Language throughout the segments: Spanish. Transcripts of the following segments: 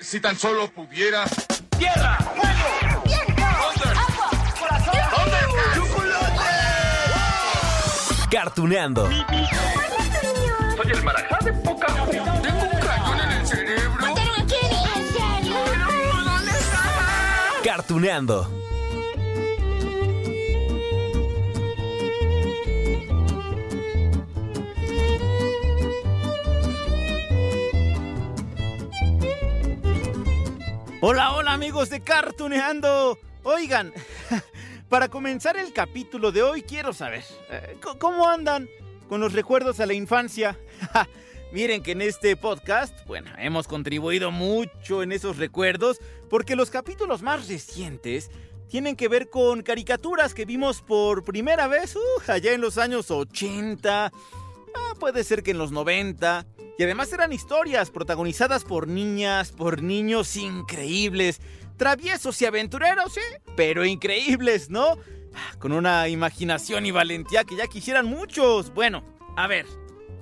Si tan solo pudiera. ¡Tierra! ¡Fuego! ¡Agua! ¡Corazón! Cartuneando. Soy el marajá de poca Tengo un cañón en el cerebro. ¿En serio? ¿Dónde está? Cartuneando. Hola, hola amigos de Cartuneando. Oigan, para comenzar el capítulo de hoy quiero saber, eh, ¿cómo andan con los recuerdos a la infancia? Miren que en este podcast, bueno, hemos contribuido mucho en esos recuerdos porque los capítulos más recientes tienen que ver con caricaturas que vimos por primera vez uh, allá en los años 80, Ah, puede ser que en los 90. Y además eran historias protagonizadas por niñas, por niños increíbles, traviesos y aventureros, sí, pero increíbles, ¿no? Ah, Con una imaginación y valentía que ya quisieran muchos. Bueno, a ver,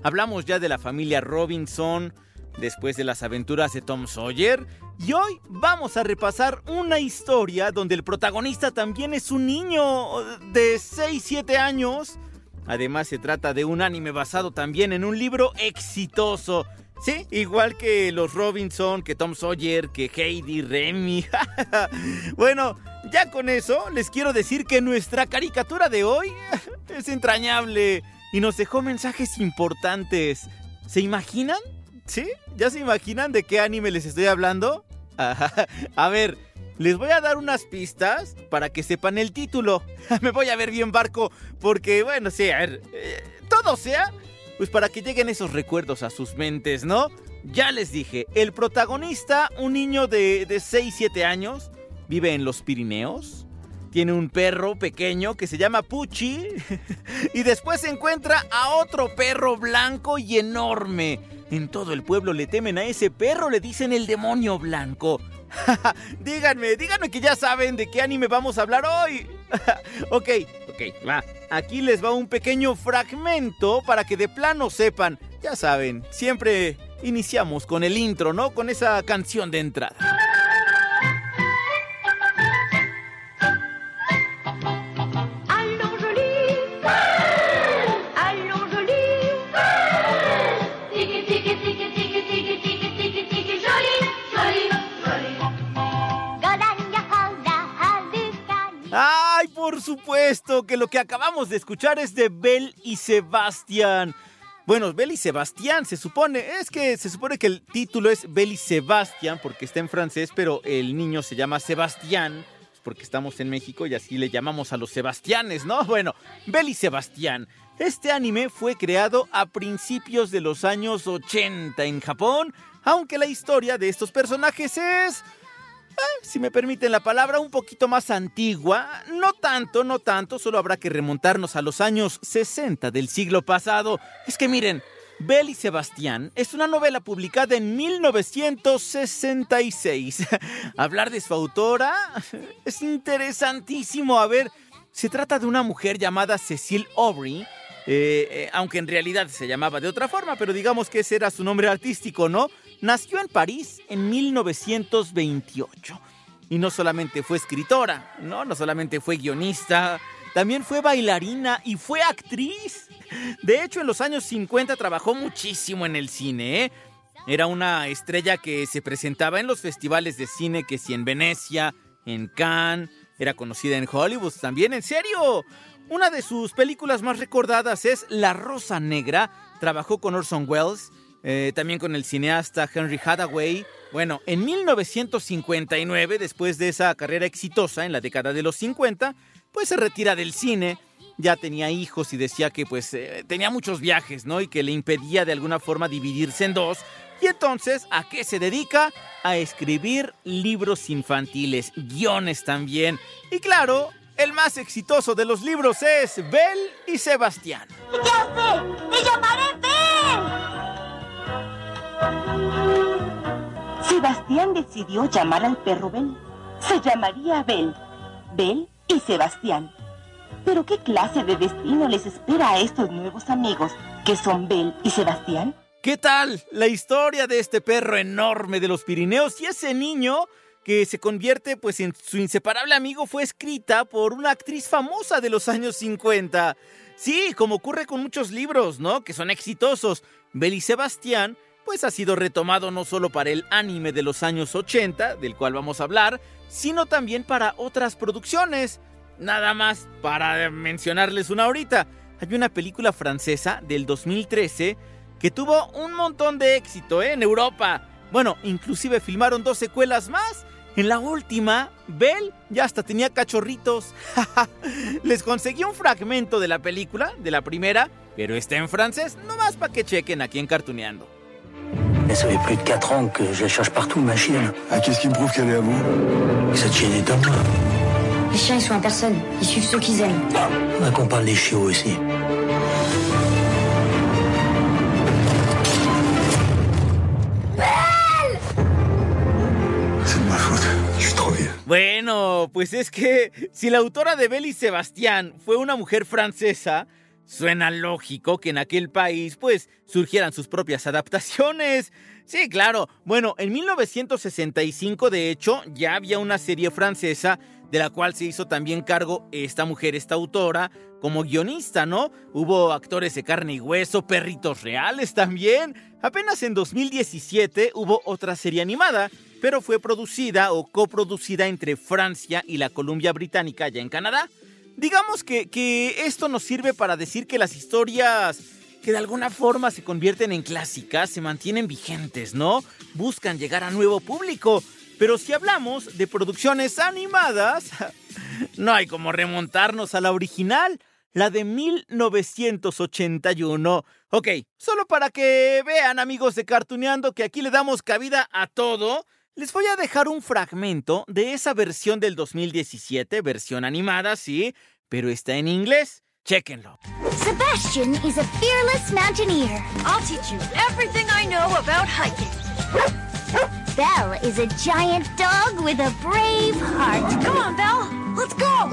hablamos ya de la familia Robinson, después de las aventuras de Tom Sawyer, y hoy vamos a repasar una historia donde el protagonista también es un niño de 6-7 años. Además se trata de un anime basado también en un libro exitoso. Sí, igual que los Robinson, que Tom Sawyer, que Heidi, Remy. bueno, ya con eso les quiero decir que nuestra caricatura de hoy es entrañable y nos dejó mensajes importantes. ¿Se imaginan? ¿Sí? ¿Ya se imaginan de qué anime les estoy hablando? A ver, les voy a dar unas pistas para que sepan el título. Me voy a ver bien barco porque, bueno, sí, a ver, eh, todo sea, pues para que lleguen esos recuerdos a sus mentes, ¿no? Ya les dije, el protagonista, un niño de, de 6-7 años, vive en los Pirineos. Tiene un perro pequeño que se llama Puchi. y después se encuentra a otro perro blanco y enorme. En todo el pueblo le temen a ese perro, le dicen el demonio blanco. díganme, díganme que ya saben de qué anime vamos a hablar hoy. ok, ok, va. Aquí les va un pequeño fragmento para que de plano sepan. Ya saben, siempre iniciamos con el intro, ¿no? Con esa canción de entrada. Supuesto! Que lo que acabamos de escuchar es de Bel y Sebastián. Bueno, Bel y Sebastián se supone, es que se supone que el título es Bel y Sebastián porque está en francés, pero el niño se llama Sebastián porque estamos en México y así le llamamos a los Sebastianes, ¿no? Bueno, Bel y Sebastián. Este anime fue creado a principios de los años 80 en Japón, aunque la historia de estos personajes es si me permiten la palabra, un poquito más antigua. No tanto, no tanto, solo habrá que remontarnos a los años 60 del siglo pasado. Es que miren, Bel y Sebastián es una novela publicada en 1966. Hablar de su autora es interesantísimo. A ver, se trata de una mujer llamada Cecile Aubrey. eh, eh, aunque en realidad se llamaba de otra forma, pero digamos que ese era su nombre artístico, ¿no? Nació en París en 1928. Y no solamente fue escritora, ¿no? No solamente fue guionista, también fue bailarina y fue actriz. De hecho, en los años 50 trabajó muchísimo en el cine, ¿eh? Era una estrella que se presentaba en los festivales de cine, que si en Venecia, en Cannes, era conocida en Hollywood también, en serio. Una de sus películas más recordadas es La Rosa Negra. Trabajó con Orson Welles, eh, también con el cineasta Henry Hathaway. Bueno, en 1959, después de esa carrera exitosa en la década de los 50, pues se retira del cine. Ya tenía hijos y decía que pues eh, tenía muchos viajes, ¿no? Y que le impedía de alguna forma dividirse en dos. Y entonces, ¿a qué se dedica? A escribir libros infantiles, guiones también. Y claro, el más exitoso de los libros es Bel y Sebastián. ¡Ya sé! ¡Me llamaré Sebastián decidió llamar al perro Bel. Se llamaría Bel. Bel y Sebastián. Pero ¿qué clase de destino les espera a estos nuevos amigos que son Bel y Sebastián? ¿Qué tal la historia de este perro enorme de los Pirineos y ese niño que se convierte pues en su inseparable amigo fue escrita por una actriz famosa de los años 50? Sí, como ocurre con muchos libros, ¿no? Que son exitosos. Bel y Sebastián pues ha sido retomado no solo para el anime de los años 80, del cual vamos a hablar, sino también para otras producciones. Nada más para mencionarles una ahorita. Hay una película francesa del 2013 que tuvo un montón de éxito ¿eh? en Europa. Bueno, inclusive filmaron dos secuelas más. En la última, Belle ya hasta tenía cachorritos. Les conseguí un fragmento de la película, de la primera, pero está en francés, nomás para que chequen aquí en Cartuneando. Mais ça fait plus de 4 ans que je la cherche partout, ma chienne. Ah, qu'est-ce qui me prouve qu'elle est à vous Cette chienne est à moi. Les chiens, ils sont en personne. Ils suivent ceux qu'ils aiment. On a qu'on parle des chiots aussi. C'est de ma faute. Je suis trop vieux. Bueno, pues es que si la autora de Belle y Sebastián fue una mujer francesa, suena lógico que en aquel país pues surgieran sus propias adaptaciones. Sí, claro. Bueno, en 1965 de hecho ya había una serie francesa de la cual se hizo también cargo esta mujer, esta autora, como guionista, ¿no? Hubo actores de carne y hueso, perritos reales también. Apenas en 2017 hubo otra serie animada, pero fue producida o coproducida entre Francia y la Columbia Británica allá en Canadá. Digamos que, que esto nos sirve para decir que las historias que de alguna forma se convierten en clásicas se mantienen vigentes, ¿no? Buscan llegar a nuevo público. Pero si hablamos de producciones animadas, no hay como remontarnos a la original, la de 1981. Ok, solo para que vean amigos de Cartuneando que aquí le damos cabida a todo, les voy a dejar un fragmento de esa versión del 2017, versión animada, sí, pero está en inglés. Chéquenlo. Sebastian is a fearless mountaineer. I'll teach you everything I know about hiking. Belle is a giant dog with a brave heart. Come on, Belle. Let's go.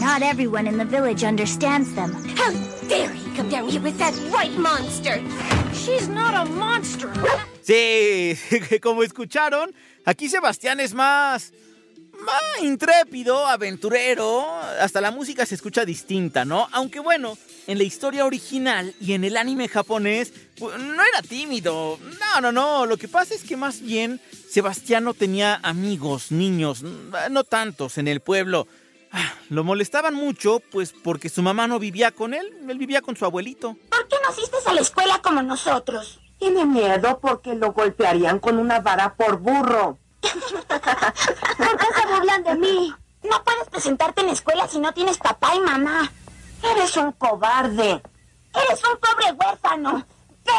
Not everyone in the village understands them. How dare he come down here with that white monster? She's not a monster. Sí, como escucharon, aquí Sebastián es más, más intrépido, aventurero. Hasta la música se escucha distinta, ¿no? Aunque bueno, en la historia original y en el anime japonés, pues, no era tímido. No, no, no. Lo que pasa es que más bien Sebastián no tenía amigos, niños, no tantos en el pueblo. Ah, Lo molestaban mucho, pues porque su mamá no vivía con él, él vivía con su abuelito. ¿Por qué no asistes a la escuela como nosotros? Tiene miedo porque lo golpearían con una vara por burro. ¿Por qué se burlan de mí? No puedes presentarte en la escuela si no tienes papá y mamá. Eres un cobarde. Eres un pobre huérfano. ¿Qué?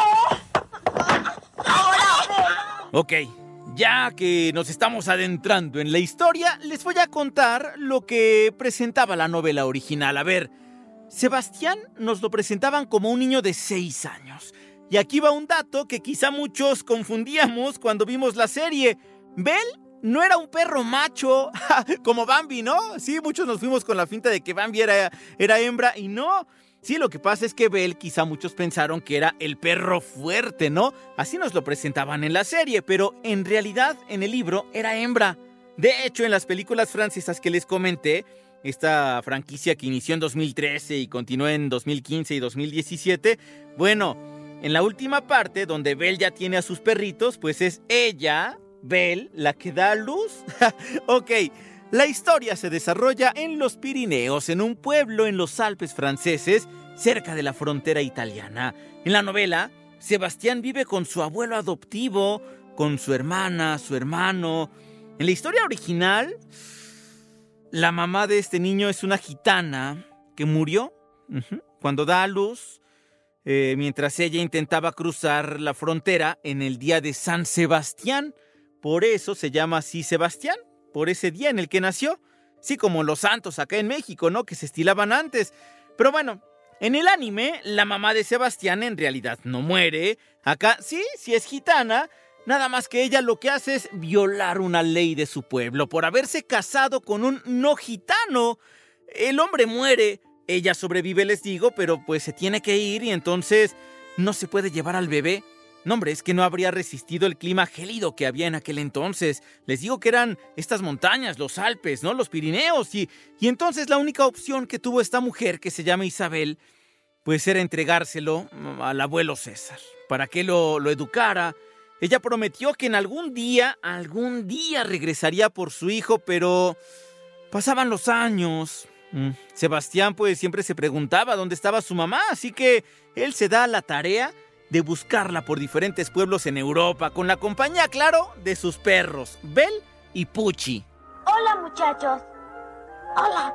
Ahora Ok, ya que nos estamos adentrando en la historia, les voy a contar lo que presentaba la novela original. A ver, Sebastián nos lo presentaban como un niño de 6 años. Y aquí va un dato que quizá muchos confundíamos cuando vimos la serie. Bell no era un perro macho, como Bambi, ¿no? Sí, muchos nos fuimos con la finta de que Bambi era, era hembra y no. Sí, lo que pasa es que Bell quizá muchos pensaron que era el perro fuerte, ¿no? Así nos lo presentaban en la serie, pero en realidad en el libro era hembra. De hecho, en las películas francesas que les comenté, esta franquicia que inició en 2013 y continuó en 2015 y 2017, bueno, en la última parte donde Belle ya tiene a sus perritos, pues es ella, Belle, la que da luz. ok, la historia se desarrolla en los Pirineos, en un pueblo en los Alpes franceses, cerca de la frontera italiana. En la novela, Sebastián vive con su abuelo adoptivo, con su hermana, su hermano. En la historia original, la mamá de este niño es una gitana que murió cuando da a luz. Eh, mientras ella intentaba cruzar la frontera en el día de San Sebastián. Por eso se llama así Sebastián, por ese día en el que nació. Sí, como los santos acá en México, ¿no? Que se estilaban antes. Pero bueno, en el anime, la mamá de Sebastián en realidad no muere. Acá sí, sí es gitana. Nada más que ella lo que hace es violar una ley de su pueblo por haberse casado con un no gitano. El hombre muere, ella sobrevive, les digo, pero pues se tiene que ir y entonces no se puede llevar al bebé. No, hombre, es que no habría resistido el clima gélido que había en aquel entonces. Les digo que eran estas montañas, los Alpes, ¿no? Los Pirineos. Y, y entonces la única opción que tuvo esta mujer, que se llama Isabel, pues era entregárselo al abuelo César, para que lo, lo educara. Ella prometió que en algún día, algún día regresaría por su hijo, pero pasaban los años. Mm, Sebastián pues siempre se preguntaba dónde estaba su mamá, así que él se da la tarea de buscarla por diferentes pueblos en Europa, con la compañía, claro, de sus perros, Bel y Pucci. Hola, muchachos. Hola.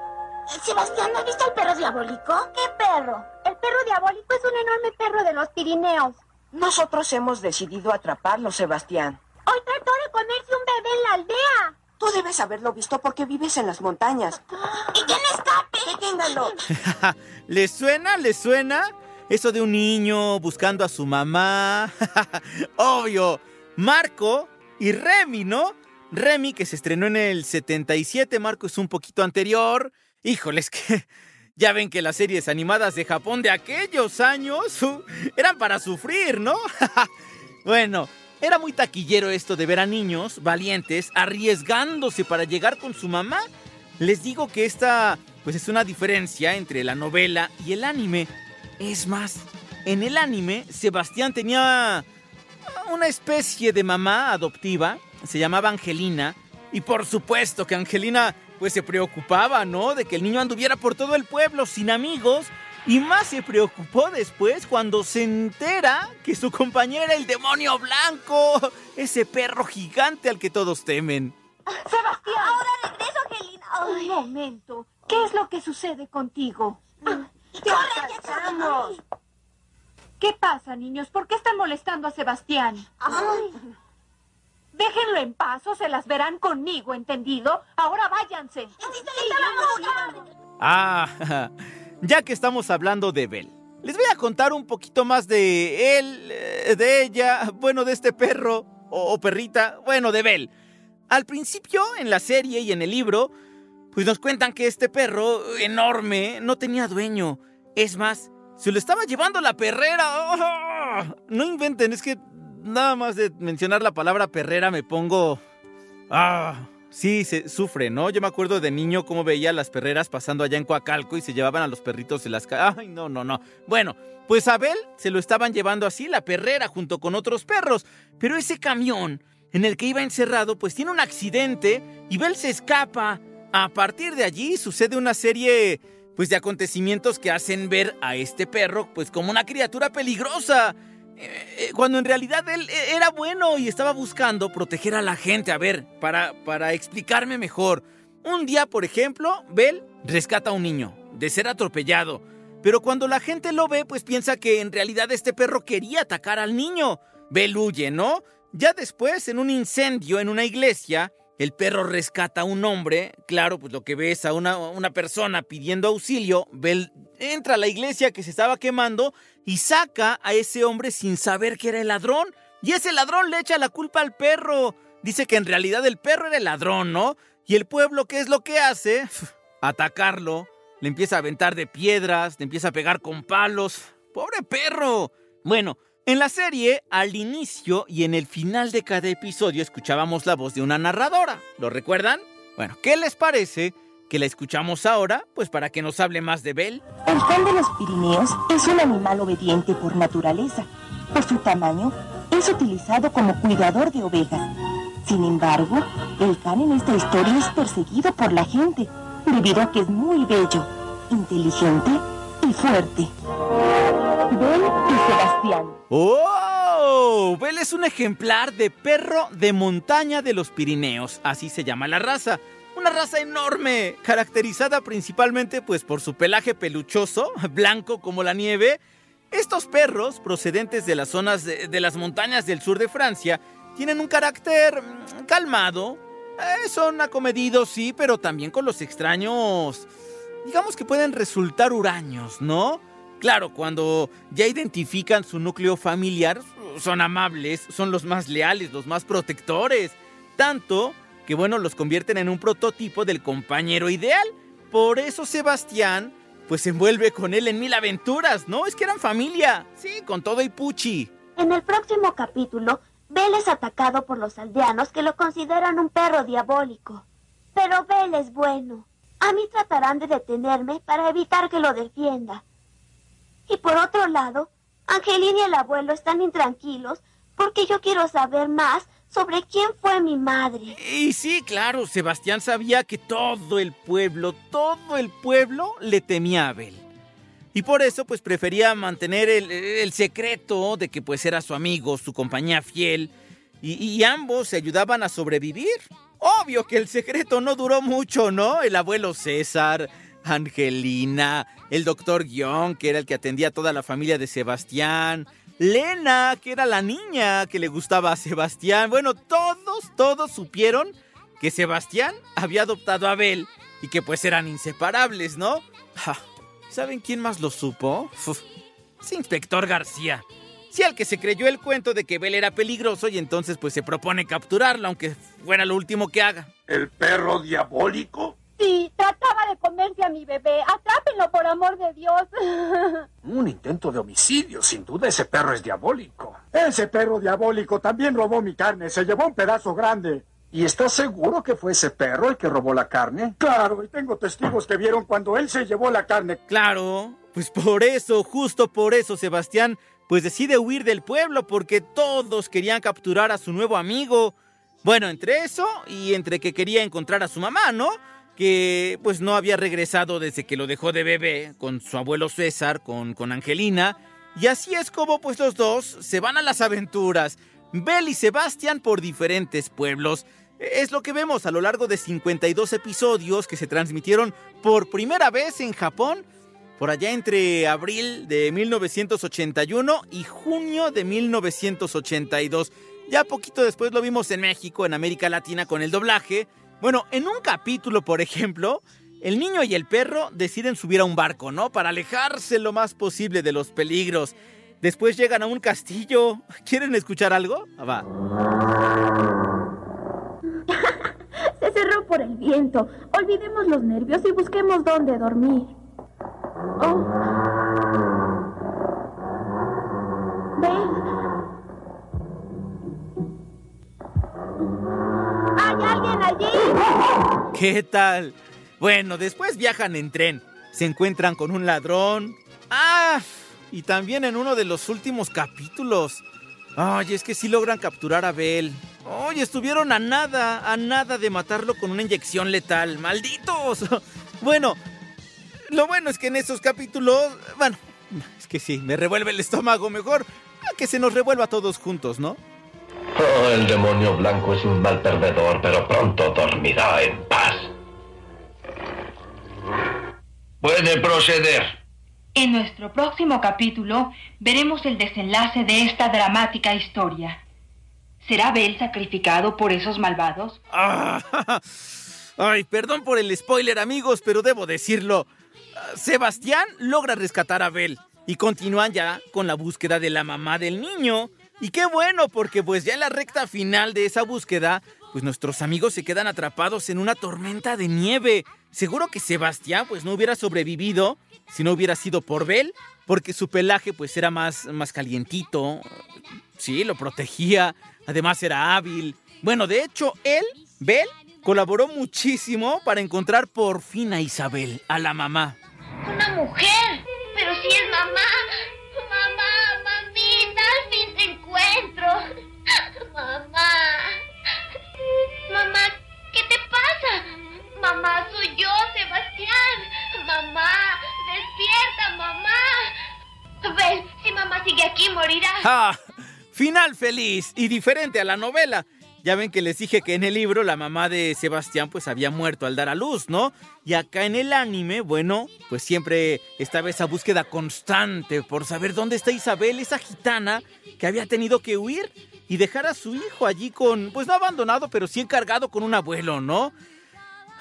Sebastián, ¿has visto al perro diabólico? ¿Qué perro? El perro diabólico es un enorme perro de los Pirineos. Nosotros hemos decidido atraparlo, Sebastián. Hoy trató de comerse un bebé en la aldea. Tú debes haberlo visto porque vives en las montañas. ¡Y quién escape! ¡Deténganlo! ¿Le suena? ¿Le suena? Eso de un niño buscando a su mamá. Obvio. Marco y Remy, ¿no? Remy, que se estrenó en el 77, Marco es un poquito anterior. Híjoles, que ya ven que las series animadas de Japón de aquellos años uh, eran para sufrir, ¿no? bueno, era muy taquillero esto de ver a niños valientes arriesgándose para llegar con su mamá. Les digo que esta, pues es una diferencia entre la novela y el anime. Es más, en el anime, Sebastián tenía una especie de mamá adoptiva, se llamaba Angelina, y por supuesto que Angelina pues se preocupaba, ¿no? De que el niño anduviera por todo el pueblo sin amigos. Y más se preocupó después cuando se entera que su compañera era el demonio blanco, ese perro gigante al que todos temen. Sebastián. Ahora regreso, Angelina. Un momento. ¿Qué es lo que sucede contigo? ¡Corre, ¡Vamos! ¿Qué pasa, niños? ¿Por qué están molestando a Sebastián? Déjenlo en paz o se las verán conmigo, ¿entendido? Ahora váyanse. Ah, ya que estamos hablando de Belle, les voy a contar un poquito más de él, eh, de ella, bueno, de este perro o, perrita, bueno, de Belle. Al principio, en la serie y en el libro, pues nos cuentan que este perro enorme no tenía dueño. Es más, se lo estaba llevando la perrera. ¡Oh! No inventen, es que nada más de mencionar la palabra perrera me pongo... Ah, sí, se sufre, ¿no? Yo me acuerdo de niño cómo veía las perreras pasando allá en Coacalco y se llevaban a los perritos de las. Ay, no, no, no. Bueno, pues a Abel se lo estaban llevando así, la perrera, junto con otros perros. Pero ese camión en el que iba encerrado, pues tiene un accidente y Bel se escapa. A partir de allí sucede una serie pues de acontecimientos que hacen ver a este perro pues como una criatura peligrosa. Eh, cuando en realidad él eh, era bueno y estaba buscando proteger a la gente. A ver, para, para explicarme mejor. Un día, por ejemplo, Bel rescata a un niño de ser atropellado. Pero cuando la gente lo ve, pues piensa que en realidad este perro quería atacar al niño. Bel huye, ¿no? Ya después, en un incendio en una iglesia, el perro rescata a un hombre, claro, pues lo que ve es a una, una persona pidiendo auxilio, Bel entra a la iglesia que se estaba quemando y saca a ese hombre sin saber que era el ladrón. Y ese ladrón le echa la culpa al perro. Dice que en realidad el perro era el ladrón, ¿no? Y el pueblo, ¿qué es lo que hace? Atacarlo. Le empieza a aventar de piedras, le empieza a pegar con palos. ¡Pobre perro! Bueno, en la serie, al inicio y en el final de cada episodio escuchábamos la voz de una narradora. ¿Lo recuerdan? Bueno, ¿qué les parece que la escuchamos ahora? Pues para que nos hable más de Belle. El can de los Pirineos es un animal obediente por naturaleza. Por su tamaño, es utilizado como cuidador de ovejas. Sin embargo, el can en esta historia es perseguido por la gente, debido a que es muy bello, inteligente y fuerte. Belle y Sebastián. ¡Oh! Belle es un ejemplar de perro de montaña de los Pirineos, así se llama la raza. Una raza enorme, caracterizada principalmente pues por su pelaje peluchoso, blanco como la nieve. Estos perros, procedentes de las zonas de, de las montañas del sur de Francia, tienen un carácter mm, calmado. Eh, son acomedidos, sí, pero también con los extraños, digamos que pueden resultar huraños, ¿no? Claro, cuando ya identifican su núcleo familiar, son amables, son los más leales, los más protectores. Tanto que, bueno, los convierten en un prototipo del compañero ideal. Por eso Sebastián, pues se envuelve con él en mil aventuras, ¿no? Es que eran familia, sí, con todo y puchi. En el próximo capítulo, Bell es atacado por los aldeanos que lo consideran un perro diabólico. Pero Bell es bueno. A mí tratarán de detenerme para evitar que lo defienda. Y por otro lado, Angelina y el abuelo están intranquilos porque yo quiero saber más sobre quién fue mi madre. Y sí, claro, Sebastián sabía que todo el pueblo, todo el pueblo le temía a Abel. Y por eso pues prefería mantener el, secreto de que pues era su amigo, su compañía fiel, y ambos se ayudaban a sobrevivir. Obvio que el secreto no duró mucho, ¿no? El abuelo César, Angelina, el doctor Guión, que era el que atendía a toda la familia de Sebastián, Lena, que era la niña que le gustaba a Sebastián. Bueno, todos, todos supieron que Sebastián había adoptado a Abel y que pues eran inseparables, ¿no? Ja, ¿Saben quién más lo supo? Uf, inspector García. Sí, al que se creyó el cuento de que Bel era peligroso y entonces pues se propone capturarlo, aunque fuera lo último que haga. ¿El perro diabólico? Sí, trataba de comerse a mi bebé. Atrápenlo, por amor de Dios. Un intento de homicidio, sin duda ese perro es diabólico. Ese perro diabólico también robó mi carne, se llevó un pedazo grande. ¿Y estás seguro que fue ese perro el que robó la carne? Claro, y tengo testigos que vieron cuando él se llevó la carne. Claro, pues por eso, justo por eso, Sebastián, pues decide huir del pueblo porque todos querían capturar a su nuevo amigo. Bueno, entre eso y entre que quería encontrar a su mamá, ¿no? Que pues no había regresado desde que lo dejó de bebé con su abuelo César, con, con Angelina. Y así es como pues los dos se van a las aventuras. Bel y Sebastián por diferentes pueblos. Es lo que vemos a lo largo de 52 episodios que se transmitieron por primera vez en Japón por allá entre abril de 1981 y junio de 1982. Ya poquito después lo vimos en México, en América Latina, con el doblaje. Bueno, en un capítulo, por ejemplo, el niño y el perro deciden subir a un barco, ¿no? Para alejarse lo más posible de los peligros. Después llegan a un castillo. ¿Quieren escuchar algo? Ah, va. Se cerró por el viento. Olvidemos los nervios y busquemos dónde dormir. Oh. ¿Qué tal? Bueno, después viajan en tren. Se encuentran con un ladrón. ¡Ah! Y también en uno de los últimos capítulos. Ay, es que sí logran capturar a Bell. Oye, estuvieron a nada, a nada de matarlo con una inyección letal. ¡Malditos! Bueno, lo bueno es que en esos capítulos, bueno, es que sí, me revuelve el estómago mejor que se nos revuelva todos juntos, ¿no? Oh, el demonio blanco es un mal perdedor, pero pronto dormirá en paz. Puede proceder. En nuestro próximo capítulo veremos el desenlace de esta dramática historia. ¿Será Bel sacrificado por esos malvados? Ah, ay, perdón por el spoiler, amigos, pero debo decirlo. Sebastián logra rescatar a Bel y continúan ya con la búsqueda de la mamá del niño. Y qué bueno, porque pues ya en la recta final de esa búsqueda, pues nuestros amigos se quedan atrapados en una tormenta de nieve. Seguro que Sebastián pues no hubiera sobrevivido si no hubiera sido por Bel, porque su pelaje pues era más, más calientito. Sí, lo protegía. Además era hábil. Bueno, de hecho, él, Bel, colaboró muchísimo para encontrar por fin a Isabel, a la mamá. Una mujer. Pero si es. Mamá, ¡Ah! Final feliz y diferente a la novela. Ya ven que les dije que en el libro la mamá de Sebastián pues había muerto al dar a luz, ¿no? Y acá en el anime, bueno, pues siempre estaba esa búsqueda constante por saber dónde está Isabel, esa gitana que había tenido que huir y dejar a su hijo allí con, pues no abandonado, pero sí encargado con un abuelo, ¿no?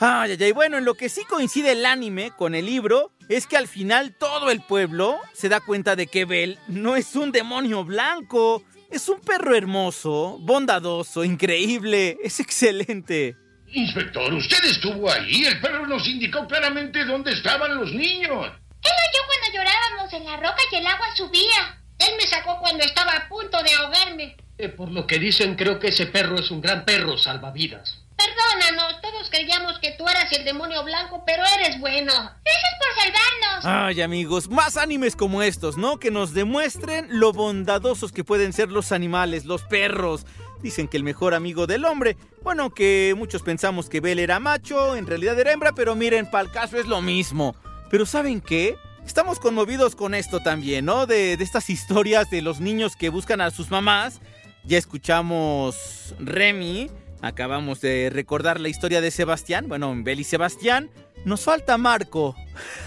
Ay, ay, ay, bueno, en lo que sí coincide el anime con el libro es que al final todo el pueblo se da cuenta de que Bell no es un demonio blanco, es un perro hermoso, bondadoso, increíble, es excelente. Inspector, usted estuvo ahí. El perro nos indicó claramente dónde estaban los niños. Él oyó cuando llorábamos en la roca y el agua subía. Él me sacó cuando estaba a punto de ahogarme. Eh, por lo que dicen, creo que ese perro es un gran perro salvavidas. Perdónanos, todos creíamos que tú eras el demonio blanco, pero eres bueno. Gracias por salvarnos. Ay, amigos, más animes como estos, ¿no? Que nos demuestren lo bondadosos que pueden ser los animales, los perros. Dicen que el mejor amigo del hombre. Bueno, que muchos pensamos que Bell era macho, en realidad era hembra, pero miren, para el caso es lo mismo. Pero ¿saben qué? Estamos conmovidos con esto también, ¿no? De, de estas historias de los niños que buscan a sus mamás. Ya escuchamos Remy Acabamos de recordar la historia de Sebastián. Bueno, Bel y Sebastián. Nos falta Marco.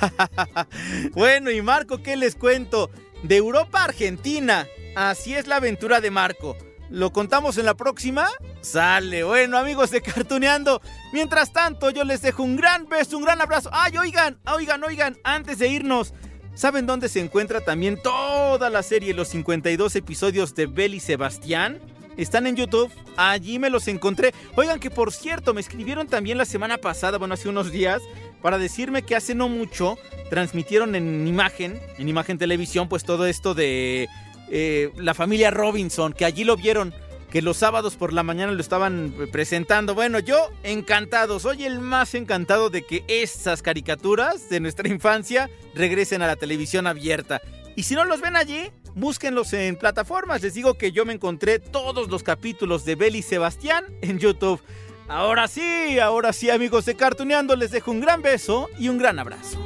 bueno, y Marco, ¿qué les cuento? De Europa a Argentina. Así es la aventura de Marco. ¿Lo contamos en la próxima? Sale, bueno amigos de Cartuneando. Mientras tanto, yo les dejo un gran beso, un gran abrazo. ¡Ay, oigan! Oigan, oigan, antes de irnos, ¿saben dónde se encuentra también toda la serie, los 52 episodios de Bel y Sebastián? Están en YouTube. Allí me los encontré. Oigan que por cierto, me escribieron también la semana pasada, bueno, hace unos días, para decirme que hace no mucho transmitieron en imagen, en imagen televisión, pues todo esto de eh, la familia Robinson, que allí lo vieron, que los sábados por la mañana lo estaban presentando. Bueno, yo encantado, soy el más encantado de que esas caricaturas de nuestra infancia regresen a la televisión abierta. Y si no los ven allí, búsquenlos en plataformas. Les digo que yo me encontré todos los capítulos de Beli Sebastián en YouTube. Ahora sí, ahora sí amigos de Cartuneando, les dejo un gran beso y un gran abrazo.